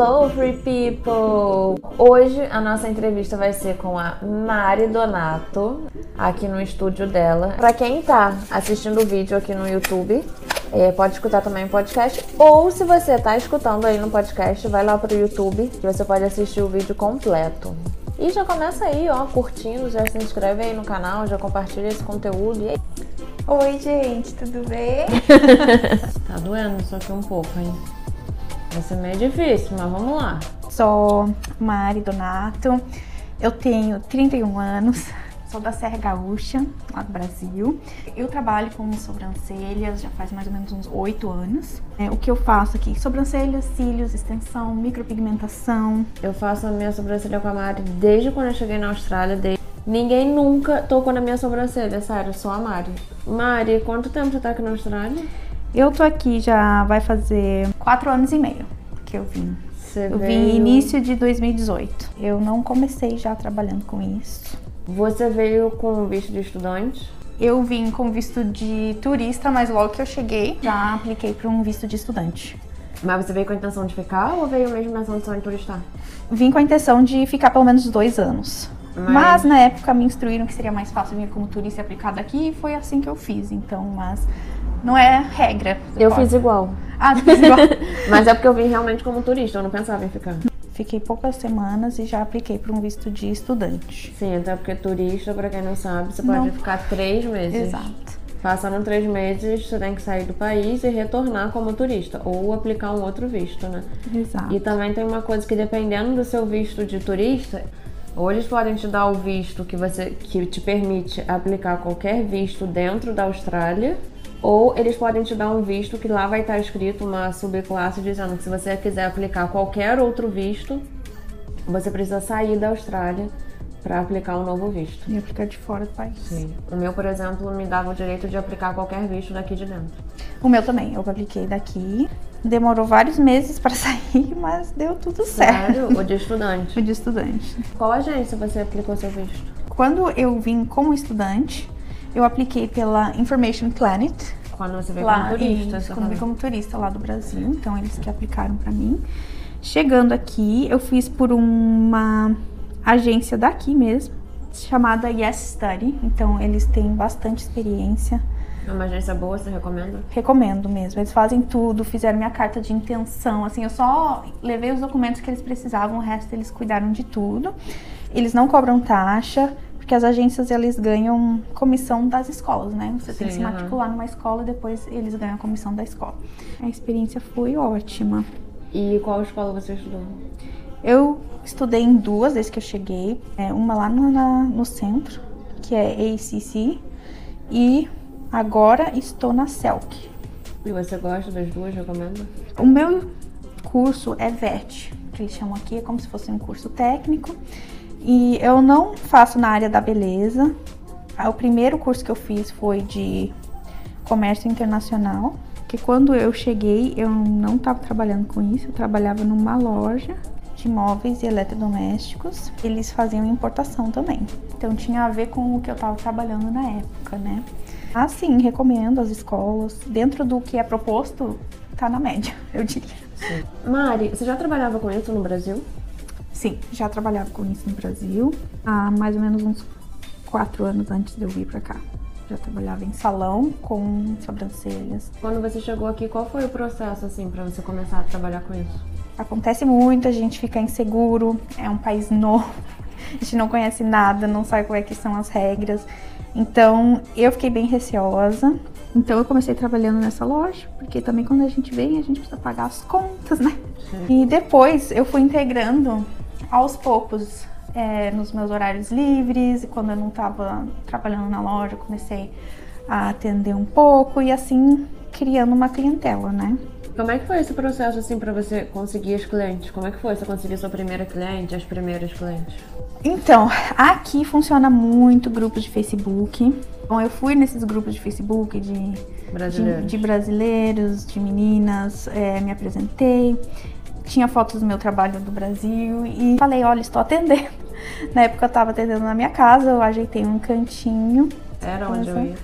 Hello, free people! Hoje a nossa entrevista vai ser com a Mari Donato, aqui no estúdio dela. Para quem tá assistindo o vídeo aqui no YouTube, é, pode escutar também o podcast. Ou se você tá escutando aí no podcast, vai lá pro YouTube que você pode assistir o vídeo completo. E já começa aí, ó, curtindo, já se inscreve aí no canal, já compartilha esse conteúdo. E aí... Oi, gente, tudo bem? tá doendo só que um pouco, hein? Vai ser meio difícil, mas vamos lá. Sou Mari Donato, eu tenho 31 anos, sou da Serra Gaúcha, lá do Brasil. Eu trabalho com sobrancelhas já faz mais ou menos uns 8 anos. É, o que eu faço aqui? Sobrancelhas, cílios, extensão, micropigmentação. Eu faço a minha sobrancelha com a Mari desde quando eu cheguei na Austrália, desde... Ninguém nunca tocou na minha sobrancelha, sério, só a Mari. Mari, quanto tempo você tá aqui na Austrália? Eu tô aqui já vai fazer quatro anos e meio que eu vim. Você Eu veio... vim início de 2018. Eu não comecei já trabalhando com isso. Você veio com visto de estudante? Eu vim com visto de turista, mas logo que eu cheguei, já apliquei para um visto de estudante. Mas você veio com a intenção de ficar ou veio mesmo na intenção de turistar? Vim com a intenção de ficar pelo menos dois anos. Mas- Mas, na época me instruíram que seria mais fácil vir como turista e aplicar daqui e foi assim que eu fiz. Então, mas não é regra. Você Eu pode- fiz igual. Ah, tu fez igual. Mas é porque eu vim realmente como turista, eu não pensava em ficar. Fiquei poucas semanas e já apliquei para um visto de estudante. Sim, até porque turista, pra quem não sabe, você pode Não. ficar três meses. Exato. Passando três meses, você tem que sair do país e retornar como turista. Ou aplicar um outro visto, né? Exato. E também tem uma coisa que dependendo do seu visto de turista, ou eles podem te dar o visto que você que te permite aplicar qualquer visto dentro da Austrália, ou eles podem te dar um visto que lá vai estar escrito uma subclasse dizendo que se você quiser aplicar qualquer outro visto, você precisa sair da Austrália para aplicar um novo visto. E aplicar de fora do país. Sim. O meu, por exemplo, me dava o direito de aplicar qualquer visto daqui de dentro. O meu também, eu apliquei daqui. Demorou vários meses para sair, mas deu tudo certo. Sério? o de estudante. Fui de estudante. Qual agência você aplicou seu visto? Quando eu vim como estudante, eu apliquei pela Information Planet. Quando você veio lá, como turista, isso, quando eu vim como turista lá do Brasil. Então, eles que aplicaram para mim. Chegando aqui, eu fiz por uma agência daqui mesmo, chamada Yes Study. Então, eles têm bastante experiência. É uma agência boa, você recomenda? Recomendo mesmo. Eles fazem tudo, fizeram minha carta de intenção. Assim, eu só levei os documentos que eles precisavam, o resto eles cuidaram de tudo. Eles não cobram taxa, porque as agências eles ganham comissão das escolas, né? Você tem que Sim, se matricular numa escola e depois eles ganham a comissão da escola. A experiência foi ótima. E qual escola você estudou? Eu estudei em duas desde que eu cheguei. É, uma lá no, na- no centro, que é ACC, e agora estou na CELC. E você gosta das duas, recomenda? O meu curso é VET, que eles chamam aqui, é como se fosse um curso técnico. E eu não faço na área da beleza. Ah, O primeiro curso que eu fiz foi de comércio internacional, que quando eu cheguei eu não estava trabalhando com isso, eu trabalhava numa loja de móveis e eletrodomésticos. Eles faziam importação também. Então tinha a ver com o que eu estava trabalhando na época, né? Assim, recomendo as escolas. Dentro do que é proposto, tá na média, eu diria. Mari, você já trabalhava com isso no Brasil? Sim, já trabalhava com isso no Brasil há mais ou menos uns quatro anos antes de eu vir pra cá. Já trabalhava em salão com sobrancelhas. Quando você chegou aqui, qual foi o processo, assim, pra você começar a trabalhar com isso? Acontece muito, a gente fica inseguro, é um país novo, a gente não conhece nada, não sabe como é que são as regras. Então eu fiquei bem receosa. Então eu comecei trabalhando nessa loja, porque também quando a gente vem a gente precisa pagar as contas, né? E depois eu fui integrando aos poucos é, nos meus horários livres, e quando eu não estava trabalhando na loja, eu comecei a atender um pouco e assim criando uma clientela, né? Como é que foi esse processo, assim, pra você conseguir os clientes? Como é que foi você conseguir sua primeira cliente, as primeiras clientes? Então, aqui funciona muito grupos de Facebook. Bom, eu fui nesses grupos de Facebook de, de, Brasileiros. de brasileiros, de meninas, é, me apresentei, tinha fotos do meu trabalho do Brasil e falei, olha, estou atendendo. Na época eu estava atendendo na minha casa, eu ajeitei um cantinho. Era onde eu ia.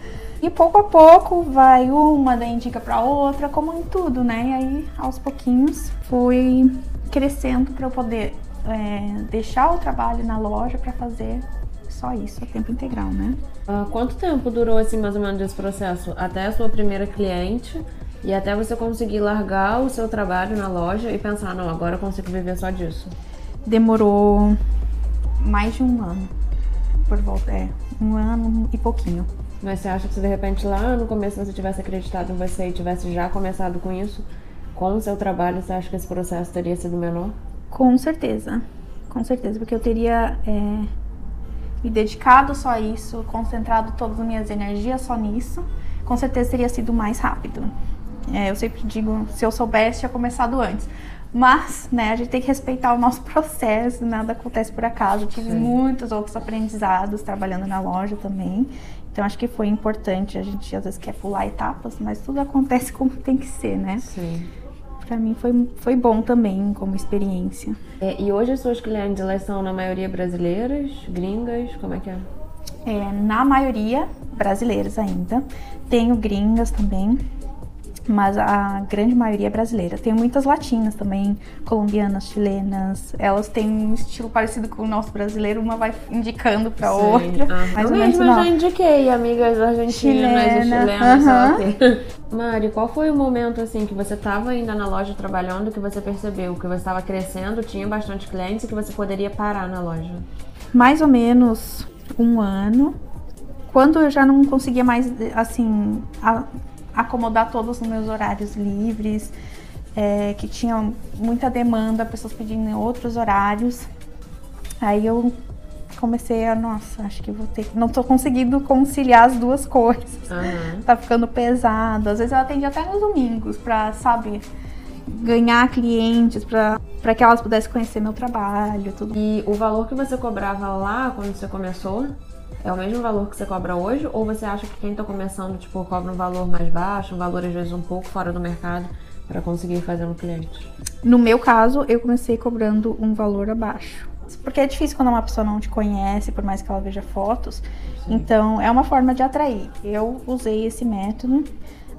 E pouco a pouco vai uma, daí indica pra outra, como em tudo, né? E aí, aos pouquinhos, fui crescendo para eu poder é, deixar o trabalho na loja para fazer só isso a tempo integral, né? Uh, quanto tempo durou assim mais ou menos esse processo? Até a sua primeira cliente e até você conseguir largar o seu trabalho na loja e pensar, não, agora eu consigo viver só disso? Demorou mais de um ano. Por volta, é, um ano e pouquinho. Mas você acha que se de repente lá no começo você tivesse acreditado em você e tivesse já começado com isso, com o seu trabalho, você acha que esse processo teria sido menor? Com certeza, com certeza, porque eu teria é, me dedicado só a isso, concentrado todas as minhas energias só nisso, com certeza teria sido mais rápido. É, eu sempre digo, se eu soubesse, tinha começado antes. Mas, né, a gente tem que respeitar o nosso processo, nada acontece por acaso. Eu tive Sim. muitos outros aprendizados trabalhando na loja também. Então, acho que foi importante. A gente às vezes quer pular etapas, mas tudo acontece como tem que ser, né? Sim. Pra mim foi, foi bom também como experiência. É, e hoje as suas clientes, elas são na maioria brasileiras, gringas, como é que é? É, na maioria brasileiras ainda. Tenho gringas também mas a grande maioria é brasileira. Tem muitas latinas também, colombianas, chilenas. Elas têm um estilo parecido com o nosso brasileiro, uma vai indicando para outra. Ah, mais eu mesma já indiquei amigas argentinas Chilena. e chilenas. Uhum. Mari, qual foi o momento assim que você estava ainda na loja trabalhando que você percebeu que você estava crescendo, tinha bastante clientes e que você poderia parar na loja? Mais ou menos um ano. Quando eu já não conseguia mais, assim, a acomodar todos os meus horários livres, é, que tinha muita demanda, pessoas pedindo outros horários. Aí eu comecei a, nossa, acho que vou ter. Não tô conseguindo conciliar as duas coisas. Uhum. Tá ficando pesado. Às vezes eu atendi até nos domingos pra, sabe, ganhar clientes, pra, pra que elas pudessem conhecer meu trabalho. Tudo. E o valor que você cobrava lá quando você começou? É o mesmo valor que você cobra hoje? Ou você acha que quem está começando, tipo, cobra um valor mais baixo, um valor às vezes um pouco fora do mercado para conseguir fazer no cliente? No meu caso, eu comecei cobrando um valor abaixo. Porque é difícil quando uma pessoa não te conhece, por mais que ela veja fotos. Sim. Então, é uma forma de atrair. Eu usei esse método.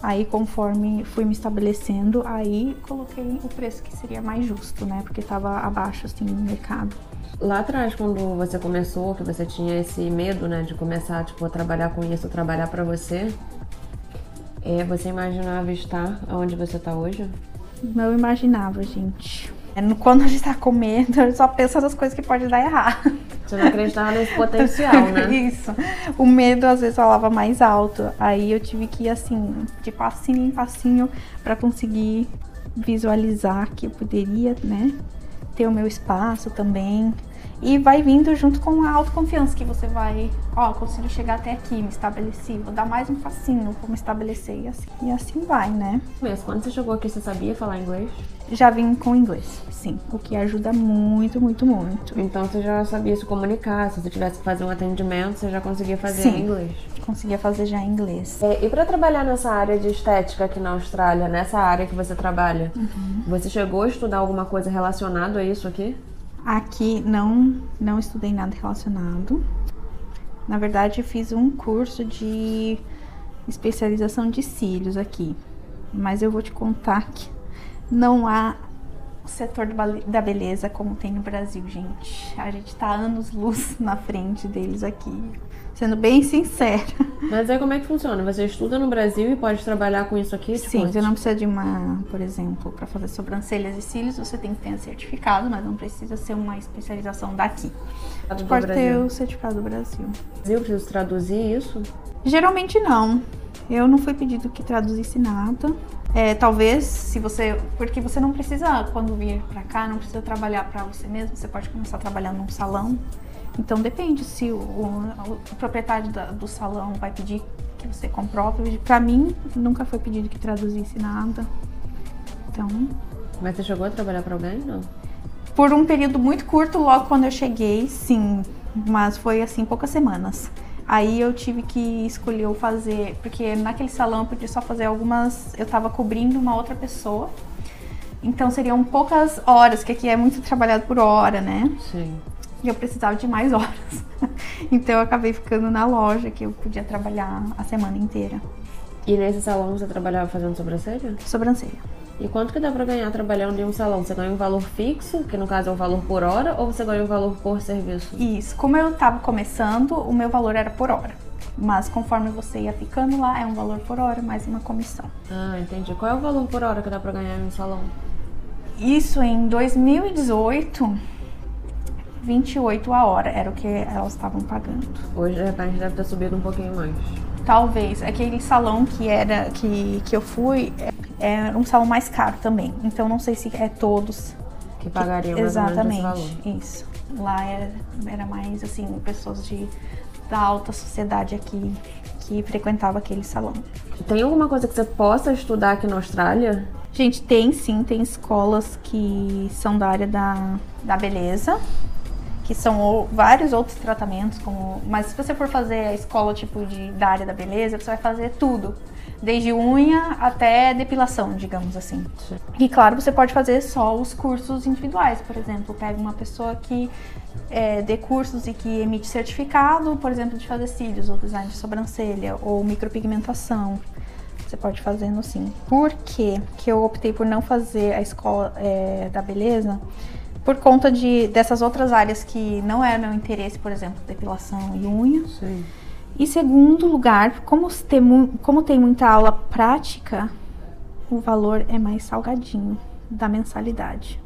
Aí, conforme fui me estabelecendo, aí coloquei o preço que seria mais justo, né? Porque estava abaixo, assim, no mercado. Lá atrás, quando você começou, que você tinha esse medo, né, de começar, tipo, a trabalhar com isso, trabalhar para você, é, você imaginava estar onde você tá hoje? Não imaginava, gente. É, quando a gente tá com medo, a gente só pensa nas coisas que pode dar errado. Você não acreditava nesse potencial, né? Isso. O medo às vezes falava mais alto. Aí eu tive que ir assim, de passinho em passinho, para conseguir visualizar que eu poderia, né, ter o meu espaço também. E vai vindo junto com a autoconfiança que você vai, ó, consigo chegar até aqui, me estabeleci, vou dar mais um passinho, vou me estabelecer e assim, e assim vai, né? Mas quando você chegou aqui, você sabia falar inglês? Já vim com inglês, sim, o que ajuda muito, muito, muito. Então você já sabia se comunicar, se você tivesse que fazer um atendimento, você já conseguia fazer sim, em inglês? conseguia fazer já em inglês. É, e para trabalhar nessa área de estética aqui na Austrália, nessa área que você trabalha, uhum. você chegou a estudar alguma coisa relacionada a isso aqui? Aqui não, não estudei nada relacionado. Na verdade, fiz um curso de especialização de cílios aqui. Mas eu vou te contar que não há setor da beleza como tem no Brasil, gente. A gente tá anos luz na frente deles aqui sendo bem sincera. Mas aí como é que funciona? Você estuda no Brasil e pode trabalhar com isso aqui? Sim, você não precisa de uma, por exemplo, para fazer sobrancelhas e cílios, você tem que ter certificado, mas não precisa ser uma especialização daqui. Você pode ter o certificado do Brasil. Eu preciso traduzir isso? Geralmente não. Eu não fui pedido que traduzisse nada. É, talvez, se você. Porque você não precisa, quando vir pra cá, não precisa trabalhar para você mesmo. Você pode começar trabalhando num salão então depende se o, o, o proprietário da, do salão vai pedir que você comprove. Para mim, nunca foi pedido que traduzisse nada. Então. Mas você chegou a trabalhar para alguém, não? Por um período muito curto, logo quando eu cheguei, sim. Mas foi assim, poucas semanas. Aí eu tive que escolher fazer, porque naquele salão eu podia só fazer algumas. Eu tava cobrindo uma outra pessoa. Então seriam poucas horas, que aqui é muito trabalhado por hora, né? Sim e eu precisava de mais horas. então eu acabei ficando na loja que eu podia trabalhar a semana inteira. E nesse salão você trabalhava fazendo sobrancelha? Sobrancelha. E quanto que dá pra ganhar trabalhando em um salão? Você ganha um valor fixo, que no caso é o valor por hora, ou você ganha um valor por serviço? Isso. Como eu tava começando, o meu valor era por hora. Mas conforme você ia ficando lá, é um valor por hora mais uma comissão. Ah, entendi. Qual é o valor por hora que dá pra ganhar em um salão? Isso em 2018, 28 a hora era o que elas estavam pagando. Hoje, de repente, deve ter subido um pouquinho mais. Talvez. Aquele salão que era que, que eu fui é, era um salão mais caro também. Então não sei se é todos. Que pagariam mais Exatamente. Isso. Lá era, era mais assim, pessoas de, da alta sociedade aqui que frequentava aquele salão. Tem alguma coisa que você possa estudar aqui na Austrália? Gente, tem sim, tem escolas que são da área da, da beleza, que são vários outros tratamentos, como. Mas se você for fazer a escola tipo de, da área da beleza, você vai fazer tudo. Desde unha até depilação, digamos assim. Sim. E claro, você pode fazer só os cursos individuais, por exemplo, pega uma pessoa que é, dê cursos e que emite certificado, por exemplo, de fazer cílios, ou design de sobrancelha, ou micropigmentação. Você pode fazer no sim. Por que que eu optei por não fazer a escola é, da beleza? Por conta de, dessas outras áreas que não é meu interesse, por exemplo, depilação e unha. Sim. Em segundo lugar, como tem, como tem muita aula prática, o valor é mais salgadinho da mensalidade.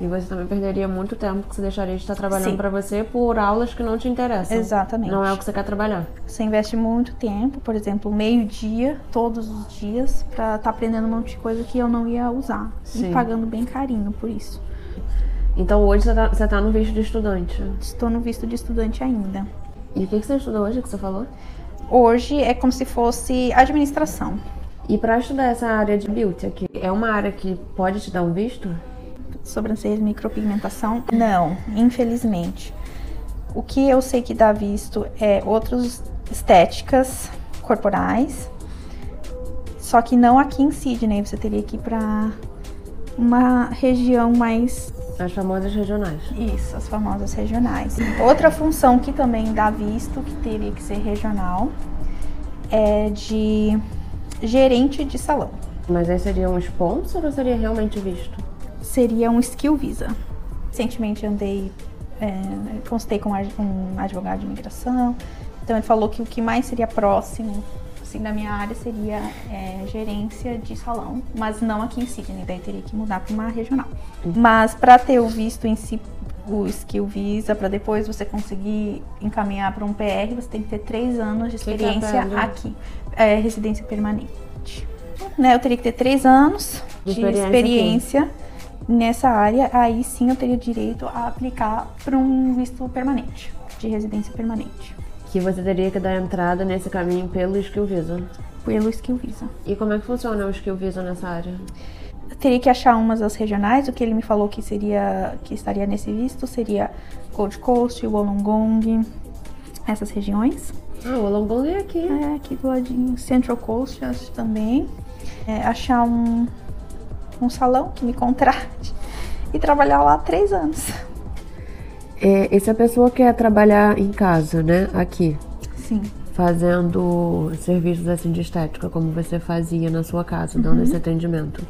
E você também perderia muito tempo que você deixaria de estar trabalhando pra você por aulas que não te interessam. Exatamente. Não é o que você quer trabalhar. Você investe muito tempo, por exemplo, meio-dia, todos os dias, pra estar aprendendo um monte de coisa que eu não ia usar. Sim. E pagando bem carinho por isso. Então hoje você tá, você tá no visto de estudante. Estou no visto de estudante ainda. E o que, que você estudou hoje que você falou? Hoje é como se fosse administração. E pra estudar essa área de beauty aqui, é uma área que pode te dar um visto? Sobrancelhas, micropigmentação? Não, infelizmente. O que eu sei que dá visto é outras estéticas corporais. Só que não aqui em Sydney, você teria que ir pra uma região mais As famosas regionais. isso, as famosas regionais. Outra função que também dá visto, que teria que ser regional, é de gerente de salão. Mas aí seria um sponsor ou seria realmente visto? Seria um skill visa. Recentemente andei, é, consultei com um advogado de imigração, então ele falou que o que mais seria próximo assim, da minha área seria é, gerência de salão, mas não aqui em Sydney, daí teria que mudar para uma regional. Mas para ter o visto em si, o skill visa, para depois você conseguir encaminhar para um PR, você tem que ter três anos de experiência aqui, é, residência permanente. Né, eu teria que ter três anos De de experiência experiência nessa área, aí sim eu teria direito a aplicar para um visto permanente, de residência permanente, Que você teria que dar entrada nesse caminho pelo Skill Visa. pelo skill visa. E como é que funciona o Skill Visa nessa área? Eu teria que achar umas das regionais, o que ele me falou que seria que estaria nesse visto seria Gold Coast, Wollongong, essas regiões. Ah, o Wollongong é aqui. É, aqui do ladinho, Central Coast acho também. É, achar um, um salão que me contrate e trabalhar lá três anos. É, e se a pessoa quer trabalhar em casa, né, aqui, Sim. fazendo serviços assim de estética, como você fazia na sua casa, dando esse atendimento,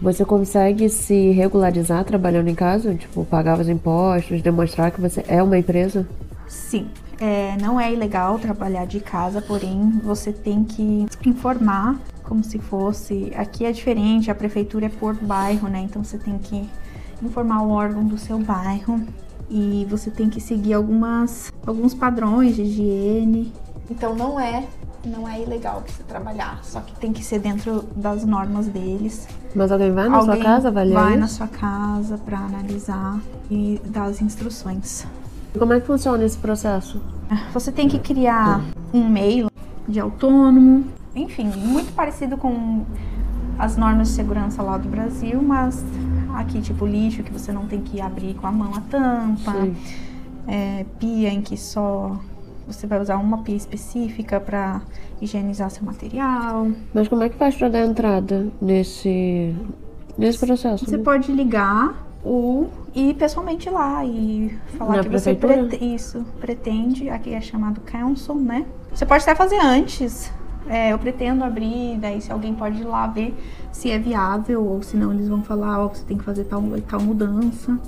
você consegue se regularizar trabalhando em casa? Tipo, pagar os impostos, demonstrar que você é uma empresa? Sim, é, não é ilegal trabalhar de casa, porém você tem que informar como se fosse. Aqui é diferente, a prefeitura é por bairro, né? Então você tem que informar o órgão do seu bairro e você tem que seguir algumas, alguns padrões de higiene. Então não é, não é ilegal você trabalhar, só que tem que ser dentro das normas deles. Mas alguém vai na sua Alguém casa avaliar vai isso? na sua casa para analisar e dar as instruções. Como é que funciona esse processo? Você tem que criar um e-mail de autônomo, enfim, muito parecido com as normas de segurança lá do Brasil, mas aqui tipo lixo que você não tem que abrir com a mão a tampa, é, pia em que só você vai usar uma pia específica para higienizar seu material. Mas como é que faz pra dar entrada nesse, nesse processo? Você né? pode ligar ou ir pessoalmente lá e falar Na que você prete- isso pretende, aqui é chamado council, né? Você pode até fazer antes É, eu pretendo abrir, daí se alguém pode ir lá ver se é viável ou se não eles vão falar, ó, você tem que fazer tal, tal mudança.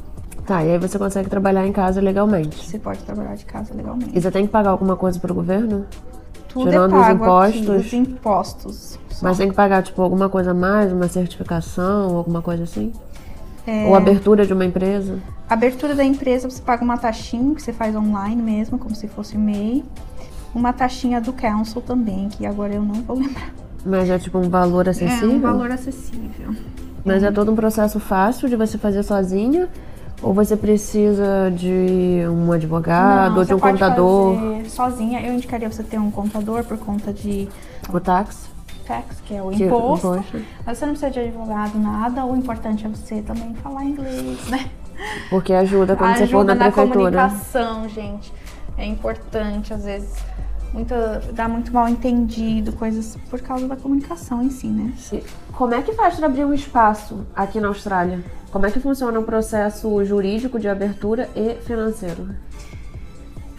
Tá, e aí você consegue trabalhar em casa legalmente. Você pode trabalhar de casa legalmente. E você tem que pagar alguma coisa pro governo? Tudo Tirando é os pago impostos? aqui, os impostos. só. Mas tem que pagar, tipo, alguma coisa a mais, uma certificação, alguma coisa assim? É. Ou abertura de uma empresa? Abertura da empresa, você paga uma taxinha que você faz online mesmo, como se fosse MEI. Uma taxinha do council também, que agora eu não vou lembrar. Mas é tipo um valor acessível? É um valor acessível. Mas é todo um processo fácil de você fazer sozinha? Ou você precisa de um advogado Não, ou de um pode computador? fazer sozinha. Eu indicaria você ter um contador por conta de O táxi? tax, que é o Que- imposto. imposto. Mas você não precisa de advogado, nada. O importante é você também falar inglês, né? Porque ajuda quando você for Ajuda na na prefeitura. comunicação, gente. É importante, às vezes, muita, dá muito mal entendido, coisas por causa da comunicação em si, né? Como é que faz para abrir um espaço aqui na Austrália? Como é que funciona o processo jurídico de abertura e financeiro?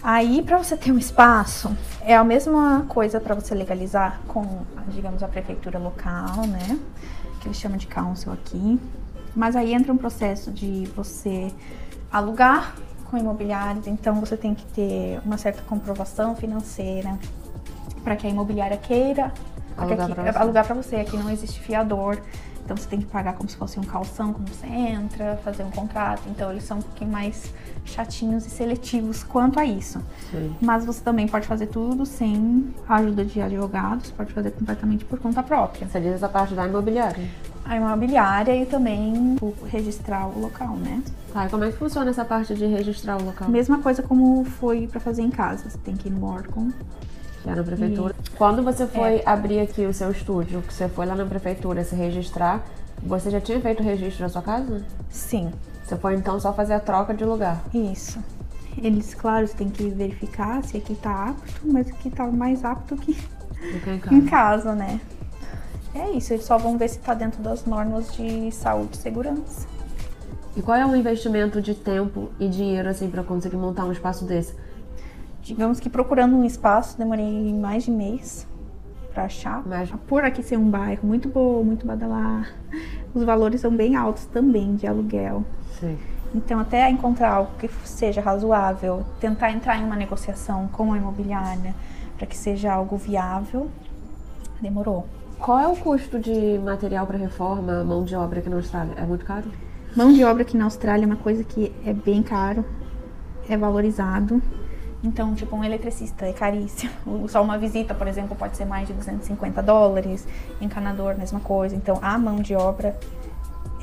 Aí, para você ter um espaço, é a mesma coisa para você legalizar com, digamos, a prefeitura local, né? Que eles chamam de council aqui. Mas aí entra um processo de você alugar com imobiliários, então você tem que ter uma certa comprovação financeira para que a imobiliária queira alugar para você. Aqui não existe fiador. Então você tem que pagar como se fosse um calção quando você entra, fazer um contrato. Então eles são um pouquinho mais chatinhos e seletivos quanto a isso. Sim. Mas você também pode fazer tudo sem a ajuda de advogados, pode fazer completamente por conta própria. Você diz essa parte da imobiliária. A imobiliária e também o registrar o local, né? Tá, e como é que funciona essa parte de registrar o local? Mesma coisa como foi pra fazer em casa. Você tem que ir no órgão. Que é na prefeitura. Quando você foi abrir aqui o seu estúdio, que você foi lá na prefeitura se registrar, você já tinha feito o registro da sua casa? Sim, Você foi então só fazer a troca de lugar. isso. Eles, claro, você tem que verificar se aqui tá apto, mas aqui tá mais apto que em casa, né? É isso, eles só vão ver se tá dentro das normas de saúde e segurança. E qual é o investimento de tempo e dinheiro assim para conseguir montar um espaço desse? Digamos que procurando um espaço, demorei mais de mês pra achar. Mas Por aqui ser um bairro muito bom, muito badalar, os valores são bem altos também de aluguel. sim. Então, até encontrar algo que seja razoável, tentar entrar em uma negociação com a imobiliária para que seja algo viável, demorou. Qual é o custo de material para reforma, mão de obra aqui na Austrália? É muito caro? Mão de obra aqui na Austrália é uma coisa que é bem caro, é valorizado. Então, tipo, um eletricista é caríssimo. Só uma visita, por exemplo, pode ser mais de 250 dólares. Encanador, mesma coisa. Então, a mão de obra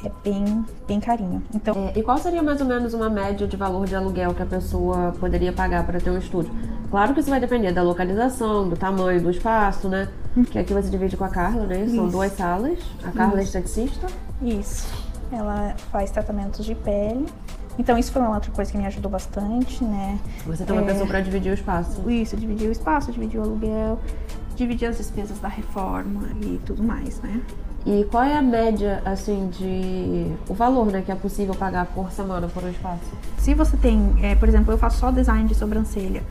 é bem, bem carinho. Então, É, e qual seria mais ou menos uma média de valor de aluguel que a pessoa poderia pagar para ter um estúdio? Claro que isso vai depender da localização, do tamanho do espaço, né? Que aqui você divide com a Carla, né? São Isso. duas salas. A Carla é esteticista. isso. Ela faz tratamentos de pele. Então, isso foi uma outra coisa que me ajudou bastante, né? Você tem uma É. pessoa para dividir o espaço. Isso, dividir o espaço, dividir o aluguel, dividir as despesas da reforma e tudo mais, né? E qual é a média, assim, de. o valor, né, que é possível pagar por semana por um espaço? Se você tem, é, por exemplo, eu faço só design de sobrancelha.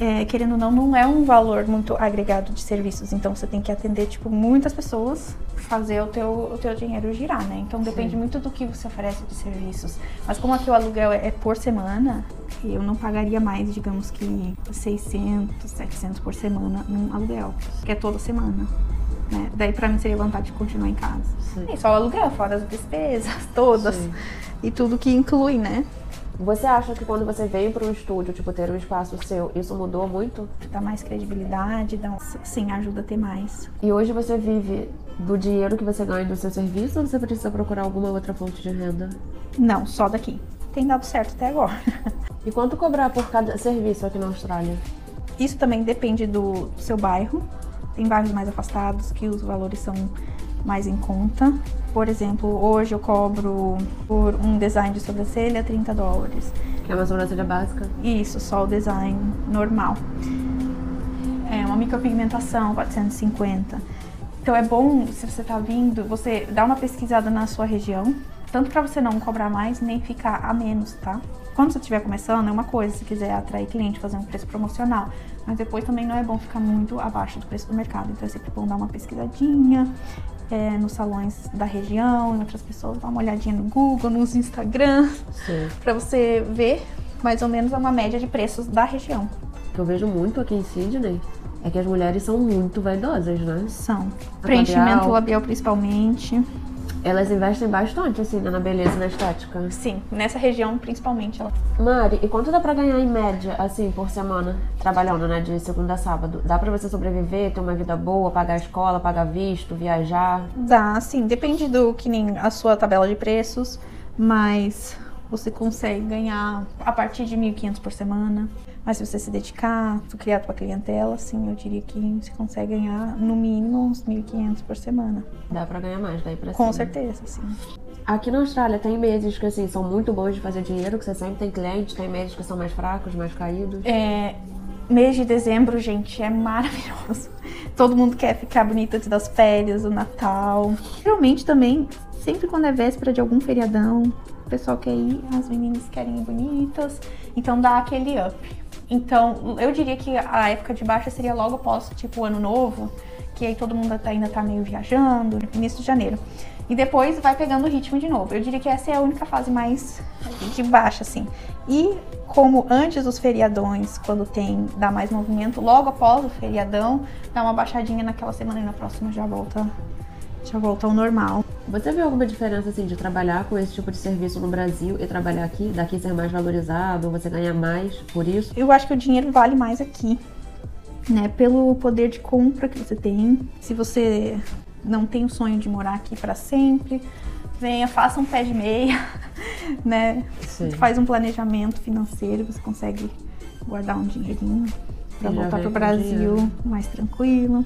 É, querendo ou não, não é um valor muito agregado de serviços. Então você tem que atender, tipo, muitas pessoas, fazer o teu, o teu dinheiro girar, né? Então depende muito do que você oferece de serviços. Mas como aqui o aluguel é, é por semana, eu não pagaria mais, digamos que 600, 700 por semana num aluguel, que é toda semana. Né? Daí pra mim seria vontade de continuar em casa. Sim. E só o aluguel, fora as despesas todas. Sim. E tudo que inclui, né? Você acha que quando você veio para um estúdio, tipo, ter um espaço seu, isso mudou muito? dá mais credibilidade, dá sim, ajuda a ter mais. E hoje você vive do dinheiro que você ganha do seu serviço ou você precisa procurar alguma outra fonte de renda? Não, só daqui. Tem dado certo até agora. E quanto cobrar por cada serviço aqui na Austrália? Isso também depende do seu bairro. Tem bairros mais afastados que os valores são mais em conta. Por exemplo, hoje eu cobro por um design de sobrancelha 30 dólares. Que é uma sobrancelha básica? Isso, só o design normal. É uma micropigmentação 450. Então é bom, se você tá vindo, você dá uma pesquisada na sua região, Tanto para você não cobrar mais, nem ficar a menos, tá? Quando você estiver começando, é uma coisa, se quiser atrair cliente, fazer um preço promocional. Mas depois também não é bom ficar muito abaixo do preço do mercado. Então é sempre bom dar uma pesquisadinha é, nos salões da região, em outras pessoas, dar uma olhadinha no Google, nos Instagram, para você ver mais ou menos uma média de preços da região. O que eu vejo muito aqui em Sydney é que as mulheres são muito vaidosas, né? São. Preenchimento labial, labial principalmente. Elas investem bastante, assim, né, na beleza e na estética. Sim, nessa região principalmente. Ela... Mari, e quanto dá pra ganhar em média, assim, por semana, trabalhando, né, de segunda a sábado? Dá pra você sobreviver, ter uma vida boa, pagar a escola, pagar visto, viajar? Dá, sim. Depende do que nem a sua tabela de preços, mas você consegue ganhar a partir de 1.500 por semana. Mas se você se dedicar, tu criar tua clientela, sim, eu diria que você consegue ganhar no mínimo uns 1.500 por semana. Dá para ganhar mais, daí pra Com cima. certeza, sim. Aqui na Austrália tem meses que assim são muito bons de fazer dinheiro, que você sempre tem clientes, tem meses que são mais fracos, mais caídos. É, mês de dezembro, gente, é maravilhoso. Todo mundo quer ficar bonita antes das férias, o Natal. Geralmente também, sempre quando é véspera de algum feriadão, o pessoal quer ir, as meninas querem ir bonitas, então dá aquele up. Então, eu diria que a época de baixa seria logo após, tipo, o ano novo, que aí todo mundo ainda tá meio viajando, início de janeiro. E depois vai pegando o ritmo de novo. Eu diria que essa é a única fase mais de baixa, assim. E como antes dos feriadões, quando tem, dá mais movimento, logo após o feriadão, dá uma baixadinha naquela semana e na próxima já volta já volta ao normal. Você viu alguma diferença assim de trabalhar com esse tipo de serviço no Brasil e trabalhar aqui? Daqui ser mais valorizado, você ganhar mais por isso? Eu acho que o dinheiro vale mais aqui, né? Pelo poder de compra que você tem. Se você não tem o sonho de morar aqui para sempre, venha, faça um pé de meia, né? Sim. Faz um planejamento financeiro, você consegue guardar um dinheirinho para voltar pro Brasil mais tranquilo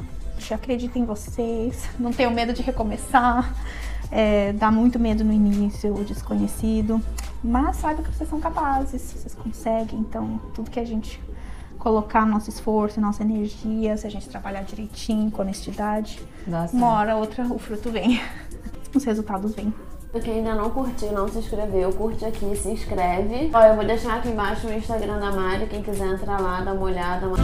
acredito em vocês, não tenho medo de recomeçar. É, dá muito medo no início, o desconhecido, mas saiba que vocês são capazes, vocês conseguem. Então, tudo que a gente colocar nosso esforço, nossa energia, se a gente trabalhar direitinho, com honestidade, uma hora ou outra o fruto vem, os resultados vêm. Quem ainda não curtiu, não se inscreveu, curte aqui, se inscreve. Ó, eu vou deixar aqui embaixo o Instagram da Mari, quem quiser entrar lá, dar uma olhada. Uma...